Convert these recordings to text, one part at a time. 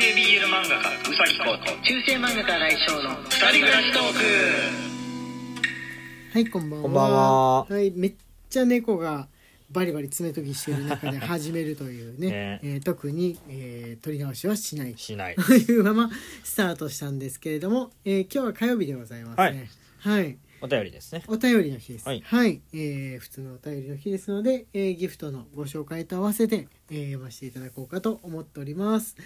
系 BL 漫画家うさぎこと中世漫画家来翔の二人暮らしトークはいこんばんは。こんばんは。はいめっちゃ猫がバリバリ爪研ぎしてる中で始めるというね。ね。えー特に、えー撮り直しはしない。しない。というままスタートしたんですけれども、えー今日は火曜日でございますね。はい、お便りですね。お便りの日です。ははいい、えー普通のお便りの日ですので、えーギフトのご紹介と合わせて、えー読ませていただこうかと思っております。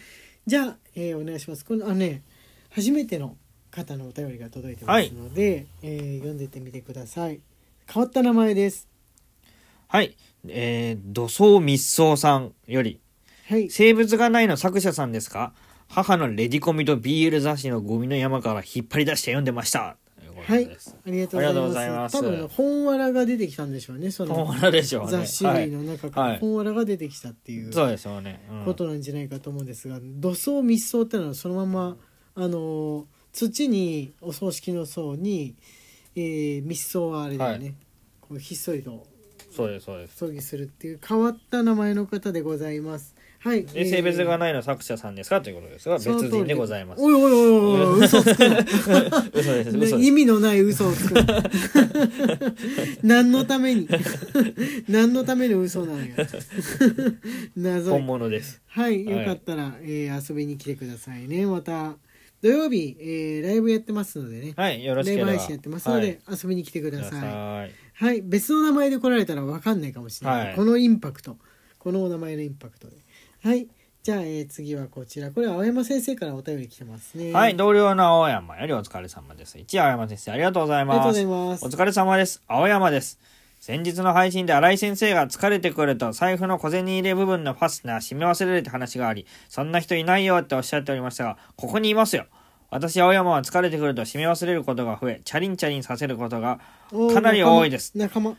じゃあ、えーお願いします。このあのね、初めての方のお便りが届いてますので、えー読んでってみてください。変わった名前です。はいえー、土葬密葬さんよりはい。生物がないの作者さんですか？母のレディコミと BL 雑誌のゴミの山から引っ張り出して読んでましたことはいです、ありがとうございます。ありがとうございます。多分本わらが出てきたんでしょうね。その本物でしょうね。雑誌類の中かはいら本わらが出てきたっていう。そうでしょうね、うん。ことなんじゃないかと思うんですが土葬密葬ってのはそのままあの土にお葬式の葬に、えー密葬はあれだよね、こうひっそりとそうですそうです。葬儀するっていう変わった名前の方でございますはい。で性別がいないの作者さんですか？ということですが別人でございます。おいおいおいおい嘘つくな嘘です。嘘です。意味のない嘘をつく。な 何のために？何のための嘘なんや？謎。い本物です。はい、はい。よかったら、えー遊びに来てくださいね。また、土曜日、えーライブやってますのでね。はいよろしライブ配信やってますので、遊びに来てくはい、ださい。はい、別の名前で来られたらわかんないかもしれない。はい。このインパクト。このお名前のインパクトで。はい。じゃあ、えー次はこちら。これは青山先生からお便り来てますね。はい、同僚の青山よりお疲れ様です。一青山先生、ありがとうございありがとうごます。ざいますお。疲れ様です。青山です。先日の配信で新井先生が疲れてくると財布の小銭入れ部分のファスナー閉め忘れるって話があり、そんな人いないよっておっしゃっておりましたが、ここにいますよ。私、青山は疲れてくると閉め忘れることが増え、チャリンチャリンさせることがかなり多いです。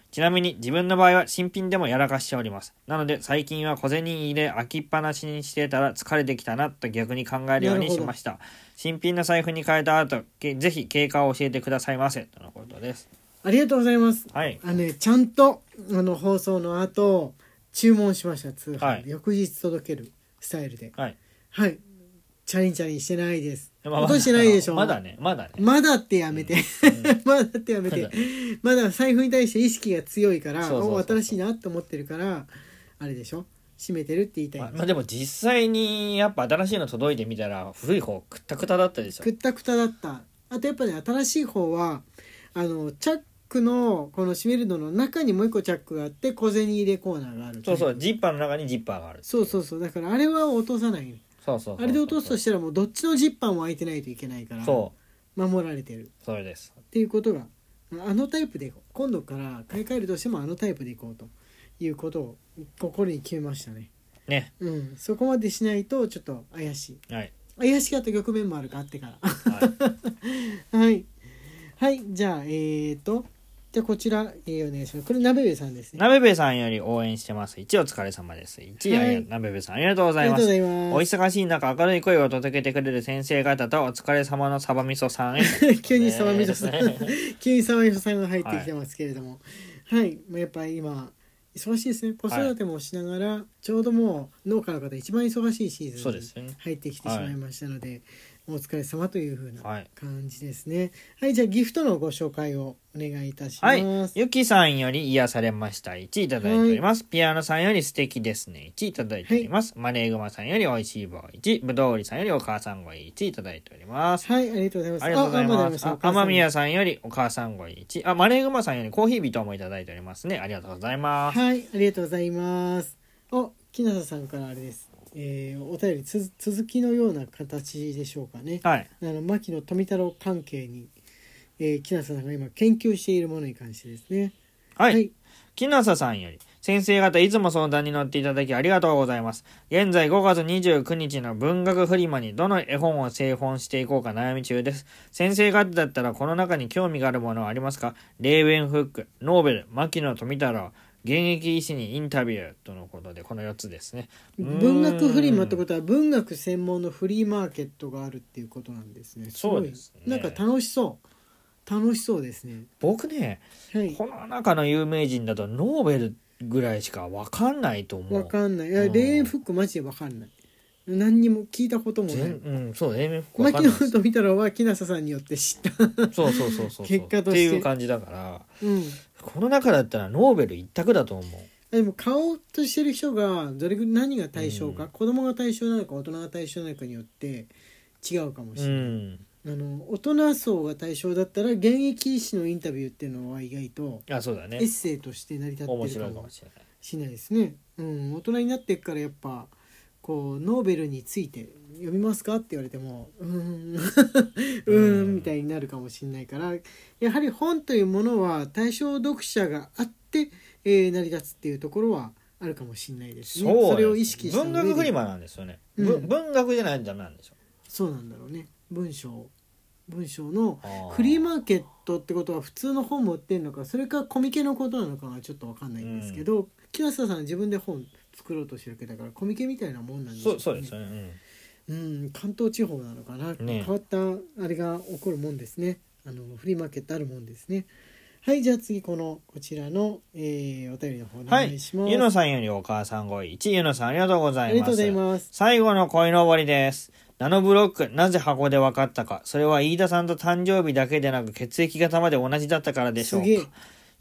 ちなみに自分の場合は新品でもやらかしております。なので最近は小銭入れ開きっぱなしにしてたら疲れてきたなと逆に考えるようにしました。新品の財布に変えた後、けぜひ経過を教えてくださいませ。とのことです。間ありがとうございます。はい。あのね、ちゃんと、あの、放送の後、注文しました、通販で。はい翌日届けるスタイルで。はい。はい。チャリンチャリンしてないです。まあ落としてないでしょ。まだ。ね、まだね。まだってやめて。まだってやめて。まだ財布に対して意識が強いから、お新しいなって思ってるから、あれでしょ？閉めてるって言いたい。まあまあでも実際にやっぱ新しいの届いてみたら古い方くったくただったでしょ？く。ったくただった。あとやっぱね、新しい方は、あの、チャックの、この閉めるのの中にもう一個チャックがあって、小銭入れコーナーがある。そうそう、ジッパーの中にジッパーがある。そうそうそう。だからあれは落とさないね。そうそうそう。あれで落とすとしたらもうどっちのジッパーも開いてないといけないからそう、守られてる。それです。っていうことがあのタイプでいこう今度から買い替えるとしてもあのタイプでいこうということを心に決めましたね。ね。うん。そこまでしないとちょっと怪しい。はい。怪しかった局面もあるかあってかはい。ら はい。はい。じゃあえーとじゃあこちら、えーお願いします。これなべべさんですね。なべべさんより応援してます。一お疲れ様です。一はい。なべべさんありがとうございます。お忙しい中、明るい声を届けてくれる先生方とお疲れ様のサバ味噌さんへ。急に沢みそさん。ね。急に沢みそさんが入ってきてますけれども。はい、まあやっぱり今忙しいですね。子育てもしながら、ちょうどもう農家の方一番忙しいシーズンに。入ってきてしまいましたので、お疲れ様という風なはい。感じですねはい、じゃあギフトのご紹介をお願いいたしはいます、。ゆきさんより癒されました。1いただいております。ピアノさんより素敵ですね。1いただいております。マネーグマさんより美味しい棒1。ぶどうりさんよりお母さん声1いただいております。はい、ありがとうございます。ありがとうございます。あ、天宮ささんよりお母さん声1。あ、マネーグマさんよりコーヒービトもいただいておりますね。ありがとうございます。はい、ありがとうございます。お、木下さんからあれです。えーお便りつ続きのような形でしょうかね。はい。あの牧野富太郎関係に、えー、木下さんが今研究しているものに関してですね。はい。木下さんより、先生方いつも相談に乗っていただきありがとうございます。現在5月29日の文学フリマにどの絵本を製本していこうか悩み中です。先生方だったらこの中に興味があるものはありますか？レーベンフック、ノーベル、牧野富太郎、現役医師にインタビューとのことでこの4つですね。文学フリマってことは文学専門のフリーマーケットがあるっていうことなんですね。そうですねなんか楽しそう。楽しそうですね。僕ね、はい。この中の有名人だとノーベルぐらいしかわかんないと思う。わかんない。いや、うんレーンフックマジでわかんない。何にも聞いたこともない。全うんそう A 面わかんないです。牧野と見たらは木下さんによって知った。そうそうそうそう結果として。っていう感じだから。うん。この中だったらノーベル一択だと思う。でも買おうとしてる人がどれぐらい何が対象か、うん。子供が対象なのか大人が対象なのかによって違うかもしうれない、ん。あの大人層が対象だったら現役医師のインタビューっていうのは意外とあそうだね。エッセイとして成り立って面白るかもい。かもしれない。しれないですね、うん、大人になってからやっぱこうノーベルについて読みますかって言われてもうーん うーんみたいになるかもしれないからやはり本というものは対象読者があって、えー成り立つっていうところはあるかもしれないですね。そうそれを意識した文学フリマなんですよね、うん。ぶ文学じゃないとダメなんでしょそうなんだろうね。文章。文章のフリーマーケットってことは普通の本も売ってるのかそれかコミケのことなのかはちょっと分かんないんですけど、木下さんは自分で本作ろうとしてるわけだからコミケみたいなもんなんでしょそうそうですよね、うん、関東地方なのかな、ね。変わったあれが起こるもんですね。あのフリーマーケットあるもんですね。はいじゃあ次このこちらの、えーお便りの方おはい願いします、ゆのさんよりお母さんご1ゆのさんありがとうございます。ありがとうございます。最後の恋のぼりです。ナノブロックなぜ箱で分かったか。それは飯田さんと誕生日だけでなく血液型まで同じだったからでしょうか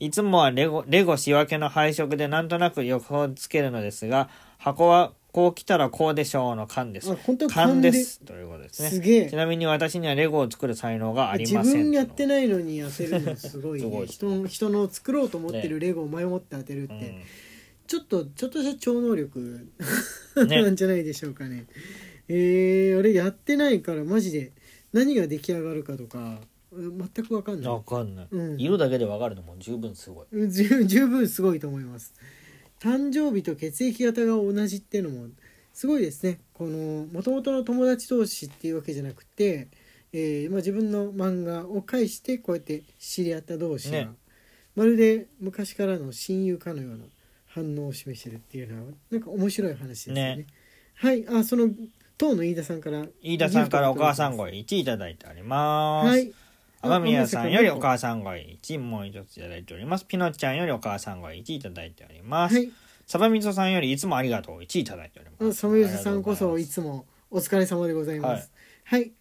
いつもはレゴレゴ仕分けの配色でなんとなく予報つけるのですが箱はこう来たらこうでしょうの勘です。あ本当勘勘で。です。ということですね。すげえ。ちなみに私にはレゴを作る才能があり自ません分やってないのに当てるのすごいすごいね。人の人の作ろうと思ってるレゴを前もって当てるって、うん。ちょっとちょっとした超能力、ね。なんじゃないでしょうかね。えー、あれやってないからマジで何が出来上がるかとかうん全く分かんない。わかんない、うん。色だけで分かるのも十分すごい。うん十十分すごいと思います。誕生日と血液型が同じっていうのもすごいですね。この元々の友達同士っていうわけじゃなくて、えーまあ、自分の漫画を介してこうやって知り合った同士が、ね。まるで昔からの親友かのような反応を示してるっていうのはなんか面白い話ですよね。ね。はい。あその当の飯田さんから。飯田さんからお母さんご声1いただいております、はい天宮さんよりおさ母さん声1もう一ついただいております。ピノちゃんよりお母さん声1いただいております、はい。サバミソさんよりいつもありがとう1いただいております。あサムヨシさんこそいもつもお疲れ様でございます。はい。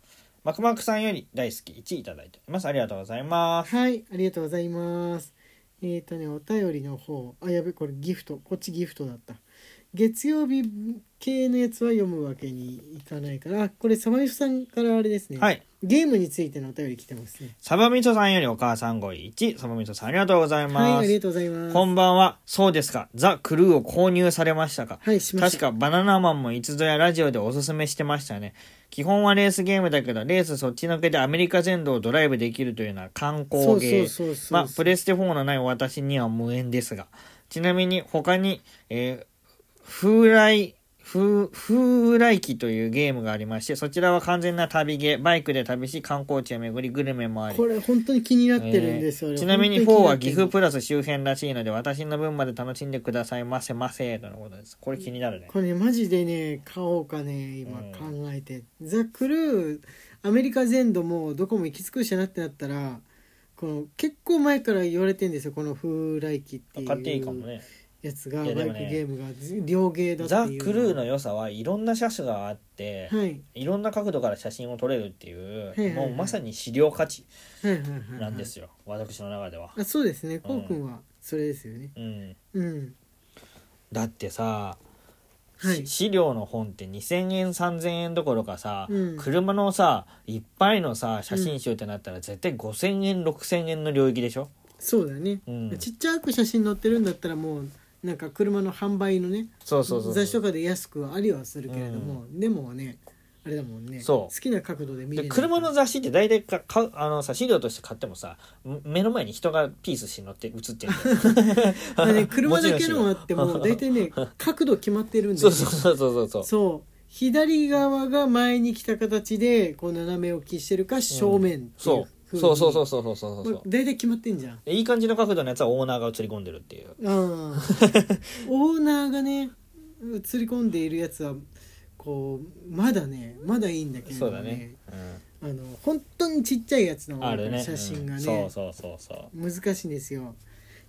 マクマクさんより大好き1いただいております。ありがとうございます。はい、ありがとうございます。えっ、とね、お便りの方、あ、やべ、これギフト、こっちギフトだった。月曜日系のやつは読むわけにいかないから、あこれ、サバミフさんからあれですね。はいゲームについてのお便り来てますね。サバミソさんよりお母さん声1サバミソさんありがとうございます、はい、ありがとうございます。こんばんはそうですかザ・クルーを購入されましたか？はい、しました。確かバナナマンもいつぞやラジオでおすすめしてましたね。基本はレースゲームだけど、レースそっちのけでアメリカ全土をドライブできるというのは観光ゲー。そうそうそう。まあ、プレステ4のない私には無縁ですが。ちなみに他に、えー、風来、風、風来機というゲームがありまして、そちらは完全な旅ゲー、バイクで旅し観光地を巡りグルメもあり、これ、本当に気になってるんですよ、えーちなみに4本当は岐阜プラス周辺らしいので私の分まで楽しんでくださいませませとのことです。これ気になるね。これねマジでね買おうかね今考えて、ザ・クルーアメリカ全土もどこも行き尽くしたなってなったらこの結構前から言われてんですよこの風来機ってい買っていいかもうねやつがバイクいやでもねゲームが両ゲーだザ・っていうクルーの良さはいろんな車種があって、はい。い、ろんな角度から写真を撮れるっていう、はいはいはい。もうまさに資料価値はいはいはいはい。なんですよ、私の中では、あそうですね。こうくんはそれですよね。うん、うん。だってさ、はい。し資料の本って2000円3000円どころかさ、うん。車のさいっぱいのさ写真集ってなったら絶対5000円6000円の領域でしょ？そうだね、うん。ちっちゃく写真載ってるんだったらもうなんか車の販売のねそうそうそう雑誌とかで安くはありはするけれども、でもねあれだもんね。そう。好きな角度で見れでない。車の雑誌って大体か買うあのさ資料として買ってもさん目の前に人がピースして乗って写ってる あね、車だけのあっても大体ね角度決まってるんでそうそうそうそうそう。そう。左側が前に来た形でこう斜め置きしてるか正面っていう。そうそうそうそうそうそうそうそう。まあ大体決まってんじゃん。いい感じの角度のやつはオーナーが映り込んでるっていう。オーナーがね映り込んでいるやつはこうまだねまだいいんだけれどもそうだね、あの本当にちっちゃいやつの写真がうん。ね、そうそうそうそう。難しいんですよ。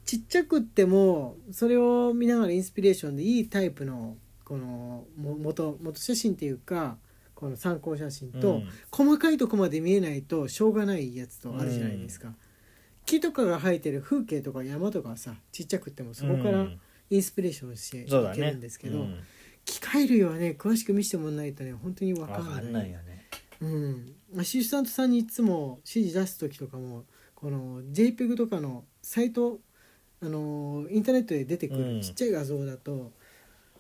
ちっちゃくってもそれを見ながらインスピレーションでいいタイプのこのも元元写真っていうかこの参考写真と、うん。細かいとこまで見えないとしょうがないやつとあるじゃないですか、木とかが生えてる風景とか山とかはさちっちゃくってもそこからうん。インスピレーションしていけるんですけど、うん。機械類はね詳しく見せてもらわないとね本当に分かわかんないよね。うん、アシスタントさんにいつも指示出す時とかもこの JPEG とかのサイトあのインターネットで出てくうん。るちっちゃい画像だと、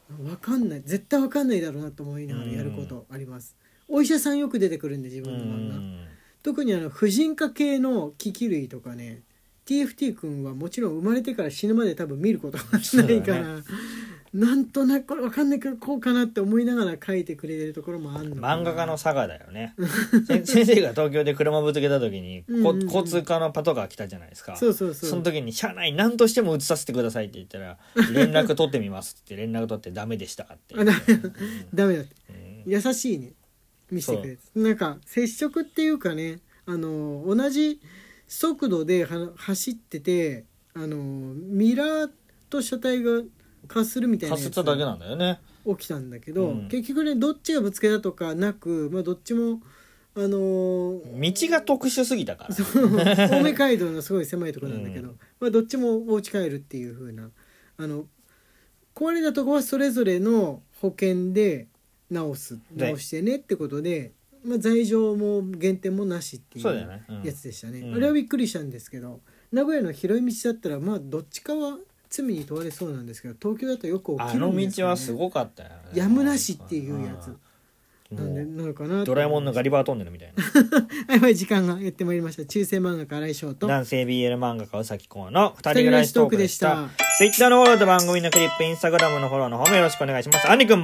分かんない。絶対分かんないだろうなと思いながらやることあります、お医者さんよく出てくるんで自う分の漫画、ん。特にあの婦人科系の機器類とかね TFT 君はもちろん生まれてから死ぬまで多分見ることがないから、そうなんとなくこれ分かんないからこうかなって思いながら書いてくれてるところもあるの漫画家の佐賀だよね。せ先生が東京で車ぶつけた時に、こうんうんうん。交通課のパトカー来たじゃないですか。そうそうそう。その時に「車内何としても映させてください」って言ったら「連絡取ってみます」って連絡取って「ダメでした」って言って、ダメだってうん。優しいね。見せてくれて。なんか接触っていうかねあの同じ速度では走っててあのミラーと車体がかするみたいなかやつすっただけなんだよね。起きたんだけど、うん。結局ねどっちがぶつけたとかなく、まあ、どっちもあのー道が特殊すぎたから青梅街道のすごい狭いところなんだけど、うん。まあ、どっちもお家帰るっていう風なあの壊れたとこはそれぞれの保険で直すで。直してねってことで、まあ、罪状も減点もなしっていそうやつでしたね、うん。あれはびっくりしたんですけど名古屋の広い道だったらまあどっちかは罪に問われそうなんですけど東京だとよく起あきるのんですよ、ね、道はすごかったよね。やむなしっていうやつ。うんなんでもなのかなうドラえもんのガリバートンネルみたいな。はいはい時間がやってまいりました。中世漫画家新井翔と。男性 BL 漫画家うさきこうの二人暮らしトークでした。Twitter のフォローと番組のクリップインスタグラムのフォローの方もよろしくお願いします。アンリ君